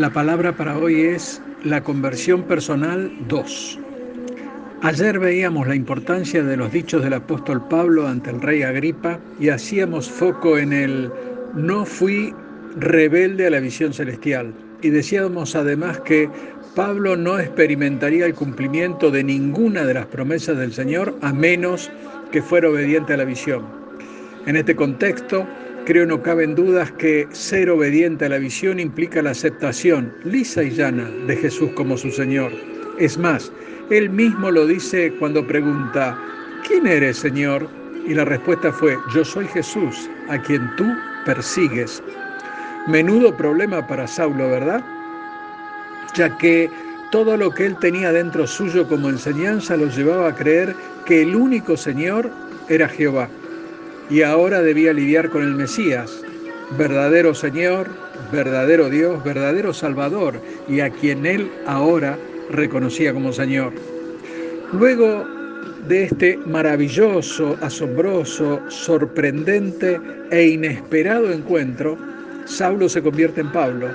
La palabra para hoy es la conversión personal 2. Ayer veíamos la importancia de los dichos del apóstol Pablo ante el rey Agripa y hacíamos foco en el no fui rebelde a la visión celestial. Y decíamos además que Pablo no experimentaría el cumplimiento de ninguna de las promesas del Señor a menos que fuera obediente a la visión. En este contexto, Creo no caben dudas que ser obediente a la visión implica la aceptación lisa y llana de Jesús como su Señor. Es más, Él mismo lo dice cuando pregunta, ¿quién eres, Señor? Y la respuesta fue, yo soy Jesús, a quien tú persigues. Menudo problema para Saulo, ¿verdad? Ya que todo lo que él tenía dentro suyo como enseñanza lo llevaba a creer que el único Señor era Jehová y ahora debía lidiar con el Mesías, verdadero Señor, verdadero Dios, verdadero Salvador, y a quien él ahora reconocía como Señor. Luego de este maravilloso, asombroso, sorprendente e inesperado encuentro, Saulo se convierte en Pablo.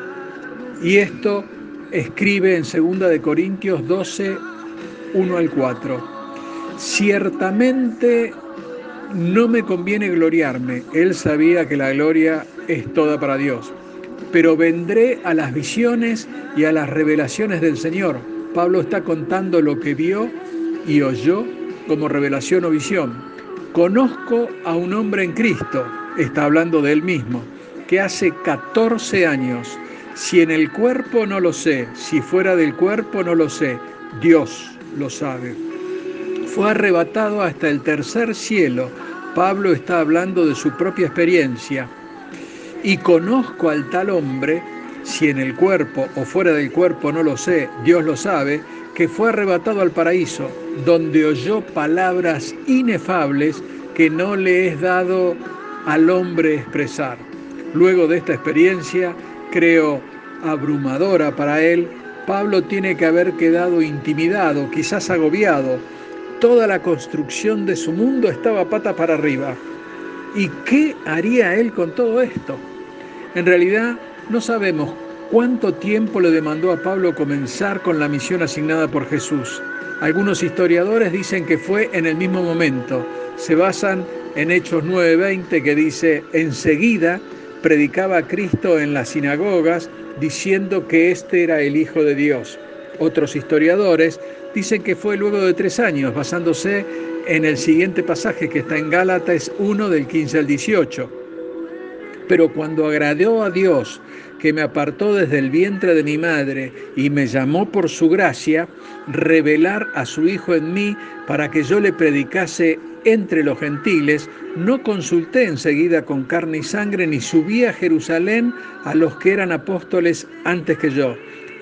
Y esto escribe en 2 de Corintios 12, 1 al 4. Ciertamente no me conviene gloriarme. Él sabía que la gloria es toda para Dios. Pero vendré a las visiones y a las revelaciones del Señor. Pablo está contando lo que vio y oyó como revelación o visión. Conozco a un hombre en Cristo, está hablando de él mismo, que hace 14 años, si en el cuerpo no lo sé, si fuera del cuerpo no lo sé, Dios lo sabe fue arrebatado hasta el tercer cielo. Pablo está hablando de su propia experiencia. Y conozco al tal hombre, si en el cuerpo o fuera del cuerpo no lo sé, Dios lo sabe, que fue arrebatado al paraíso, donde oyó palabras inefables que no le es dado al hombre expresar. Luego de esta experiencia, creo abrumadora para él, Pablo tiene que haber quedado intimidado, quizás agobiado, Toda la construcción de su mundo estaba pata para arriba. ¿Y qué haría él con todo esto? En realidad no sabemos cuánto tiempo le demandó a Pablo comenzar con la misión asignada por Jesús. Algunos historiadores dicen que fue en el mismo momento. Se basan en Hechos 9:20 que dice, enseguida predicaba a Cristo en las sinagogas diciendo que éste era el Hijo de Dios. Otros historiadores dicen que fue luego de tres años, basándose en el siguiente pasaje que está en Gálatas 1 del 15 al 18. Pero cuando agradó a Dios, que me apartó desde el vientre de mi madre y me llamó por su gracia, revelar a su Hijo en mí para que yo le predicase entre los gentiles, no consulté enseguida con carne y sangre, ni subí a Jerusalén a los que eran apóstoles antes que yo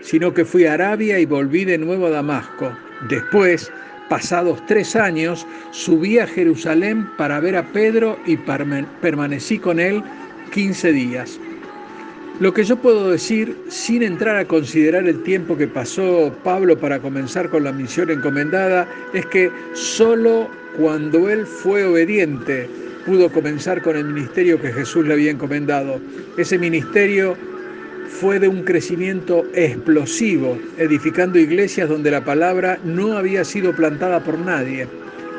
sino que fui a Arabia y volví de nuevo a Damasco. Después, pasados tres años, subí a Jerusalén para ver a Pedro y permanecí con él 15 días. Lo que yo puedo decir, sin entrar a considerar el tiempo que pasó Pablo para comenzar con la misión encomendada, es que solo cuando él fue obediente pudo comenzar con el ministerio que Jesús le había encomendado. Ese ministerio fue de un crecimiento explosivo, edificando iglesias donde la palabra no había sido plantada por nadie.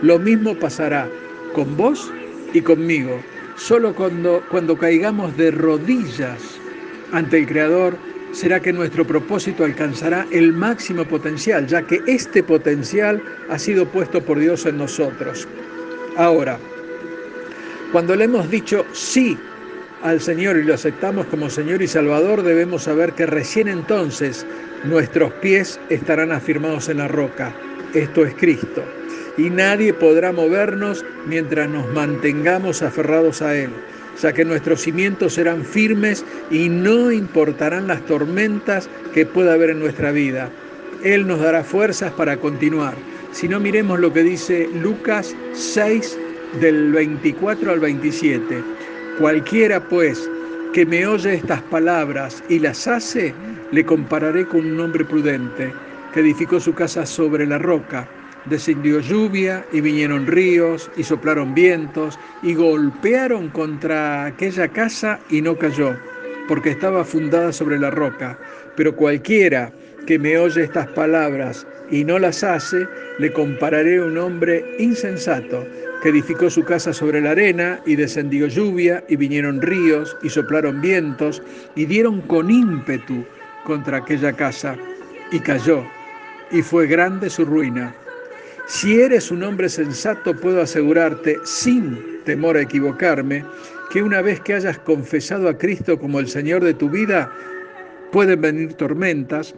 Lo mismo pasará con vos y conmigo. Solo cuando, cuando caigamos de rodillas ante el Creador, será que nuestro propósito alcanzará el máximo potencial, ya que este potencial ha sido puesto por Dios en nosotros. Ahora, cuando le hemos dicho sí al Señor y lo aceptamos como Señor y Salvador, debemos saber que recién entonces nuestros pies estarán afirmados en la roca. Esto es Cristo. Y nadie podrá movernos mientras nos mantengamos aferrados a Él, ya que nuestros cimientos serán firmes y no importarán las tormentas que pueda haber en nuestra vida. Él nos dará fuerzas para continuar. Si no miremos lo que dice Lucas 6 del 24 al 27. Cualquiera, pues, que me oye estas palabras y las hace, le compararé con un hombre prudente que edificó su casa sobre la roca. Descendió lluvia y vinieron ríos y soplaron vientos y golpearon contra aquella casa y no cayó, porque estaba fundada sobre la roca. Pero cualquiera que me oye estas palabras y no las hace, le compararé a un hombre insensato que edificó su casa sobre la arena y descendió lluvia y vinieron ríos y soplaron vientos y dieron con ímpetu contra aquella casa y cayó y fue grande su ruina. Si eres un hombre sensato, puedo asegurarte, sin temor a equivocarme, que una vez que hayas confesado a Cristo como el Señor de tu vida, pueden venir tormentas,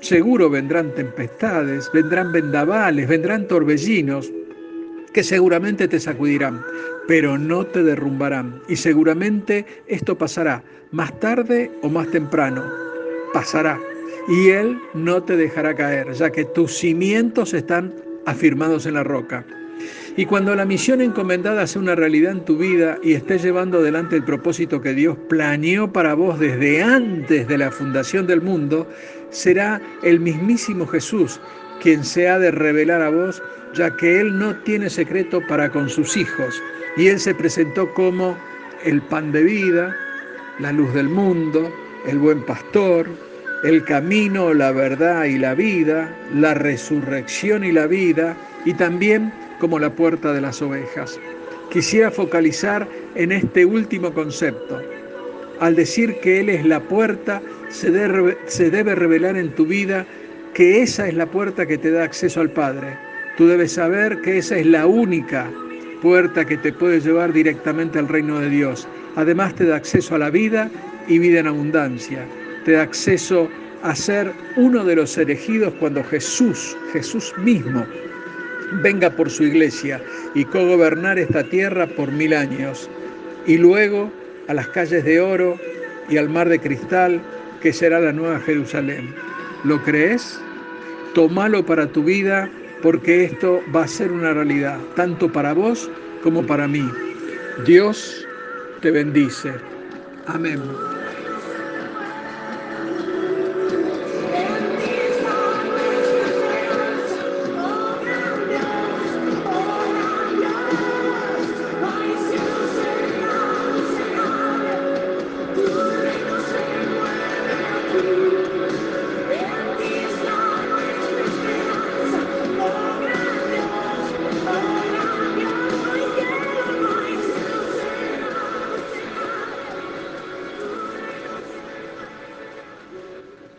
seguro vendrán tempestades, vendrán vendavales, vendrán torbellinos, que seguramente te sacudirán, pero no te derrumbarán. Y seguramente esto pasará, más tarde o más temprano, pasará. Y Él no te dejará caer, ya que tus cimientos están afirmados en la roca. Y cuando la misión encomendada sea una realidad en tu vida y estés llevando adelante el propósito que Dios planeó para vos desde antes de la fundación del mundo, será el mismísimo Jesús quien se ha de revelar a vos, ya que Él no tiene secreto para con sus hijos. Y Él se presentó como el pan de vida, la luz del mundo, el buen pastor, el camino, la verdad y la vida, la resurrección y la vida, y también como la puerta de las ovejas. Quisiera focalizar en este último concepto. Al decir que Él es la puerta, se debe, se debe revelar en tu vida que esa es la puerta que te da acceso al Padre. Tú debes saber que esa es la única puerta que te puede llevar directamente al reino de Dios. Además te da acceso a la vida y vida en abundancia te da acceso a ser uno de los elegidos cuando Jesús, Jesús mismo, venga por su iglesia y cogobernar esta tierra por mil años. Y luego a las calles de oro y al mar de cristal que será la nueva Jerusalén. ¿Lo crees? Tómalo para tu vida porque esto va a ser una realidad, tanto para vos como para mí. Dios te bendice. Amén.